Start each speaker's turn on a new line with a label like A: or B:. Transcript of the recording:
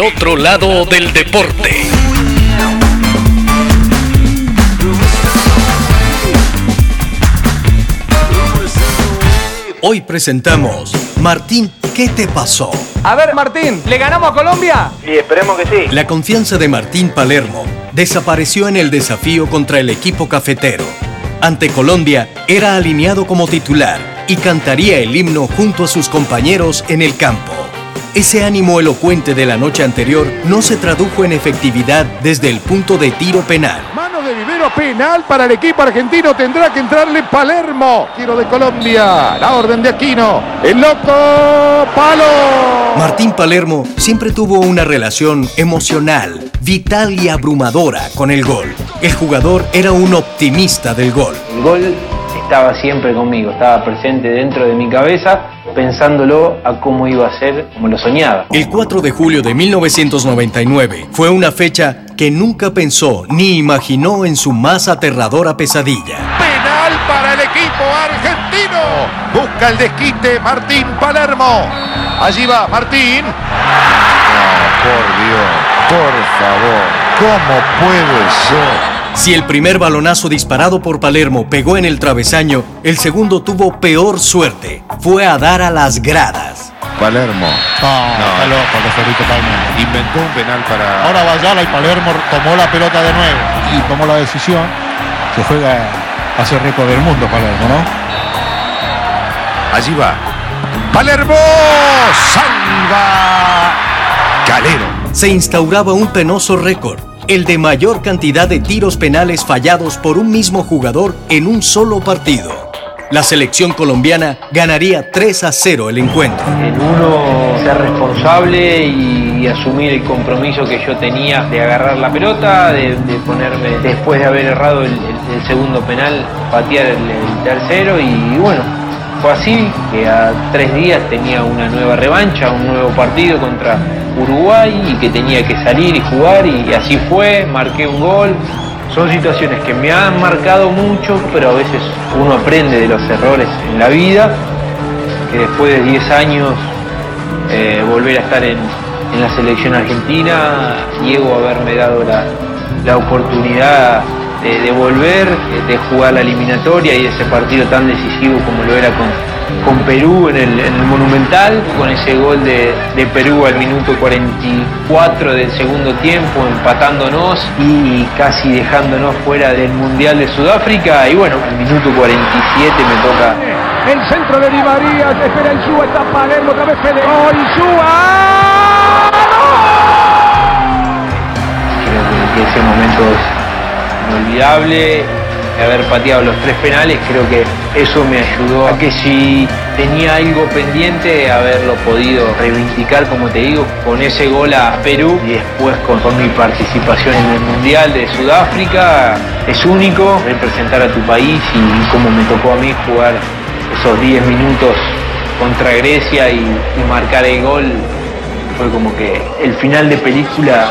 A: El otro lado del deporte. Hoy presentamos Martín, ¿qué te pasó?
B: A ver, Martín, ¿le ganamos a Colombia?
C: Sí, esperemos que sí.
A: La confianza de Martín Palermo desapareció en el desafío contra el equipo cafetero. Ante Colombia, era alineado como titular y cantaría el himno junto a sus compañeros en el campo. Ese ánimo elocuente de la noche anterior no se tradujo en efectividad desde el punto de tiro penal.
D: Mano de Vivero penal para el equipo argentino. Tendrá que entrarle Palermo. Tiro de Colombia. La orden de Aquino. El loco palo.
A: Martín Palermo siempre tuvo una relación emocional, vital y abrumadora con el gol. El jugador era un optimista del gol.
C: El gol estaba siempre conmigo, estaba presente dentro de mi cabeza, pensándolo a cómo iba a ser, como lo soñaba.
A: El 4 de julio de 1999 fue una fecha que nunca pensó ni imaginó en su más aterradora pesadilla.
D: Penal para el equipo argentino. Busca el desquite Martín Palermo. Allí va Martín. por Dios, por favor. ¿Cómo puede ser?
A: Si el primer balonazo disparado por Palermo pegó en el travesaño, el segundo tuvo peor suerte. Fue a dar a las gradas.
D: Palermo.
E: No, está loco Palma.
D: Inventó un penal para.
E: Ahora Bayala y Palermo tomó la pelota de nuevo y tomó la decisión. Se juega a hacer récord del mundo Palermo, ¿no?
D: Allí va. Palermo. Salva. Calero.
A: Se instauraba un penoso récord, el de mayor cantidad de tiros penales fallados por un mismo jugador en un solo partido. La selección colombiana ganaría 3 a 0 el encuentro.
C: El uno ser responsable y, asumir el compromiso que yo tenía de agarrar la pelota, de, ponerme, después de haber errado el segundo penal, patear el, el tercero y bueno, fue así que a tres días tenía una nueva revancha, un nuevo partido contra Uruguay y que tenía que salir y jugar y así fue, marqué un gol. Son situaciones que me han marcado mucho, pero a veces uno aprende de los errores en la vida, que después de 10 años eh, volver a estar en, en la selección argentina, Diego haberme dado la, la oportunidad de, de volver, de, de jugar la eliminatoria y ese partido tan decisivo como lo era con, con Perú en el, en el Monumental, con ese gol de, de Perú al minuto 44 del segundo tiempo, empatándonos y casi dejándonos fuera del Mundial de Sudáfrica. Y bueno, al minuto 47 me toca
B: El centro de Di María, espera el Suba, está Palermo, otra vez Fede. ¡Oh,
C: Creo que ese momento es inolvidable. Haber pateado los tres penales, creo que eso me ayudó a que si tenía algo pendiente, haberlo podido reivindicar, como te digo, con ese gol a Perú y después con, con mi participación en el Mundial de Sudáfrica. Es único representar a tu país y como me tocó a mí jugar esos 10 minutos contra Grecia y, y marcar el gol, fue como que el final de película